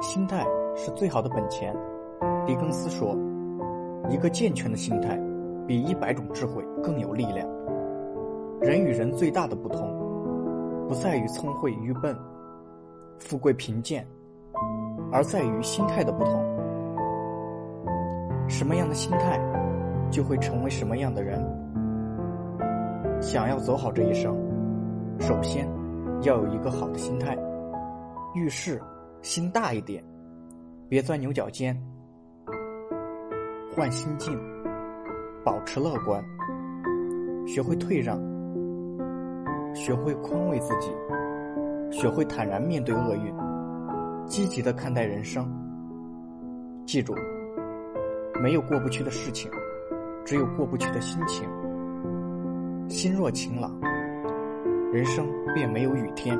心态是最好的本钱。狄更斯说：“一个健全的心态，比一百种智慧更有力量。”人与人最大的不同，不在于聪慧愚笨、富贵贫贱，而在于心态的不同。什么样的心态，就会成为什么样的人。想要走好这一生，首先要有一个好的心态。遇事心大一点，别钻牛角尖。换心境，保持乐观，学会退让，学会宽慰自己，学会坦然面对厄运，积极的看待人生。记住，没有过不去的事情，只有过不去的心情。心若晴朗，人生便没有雨天。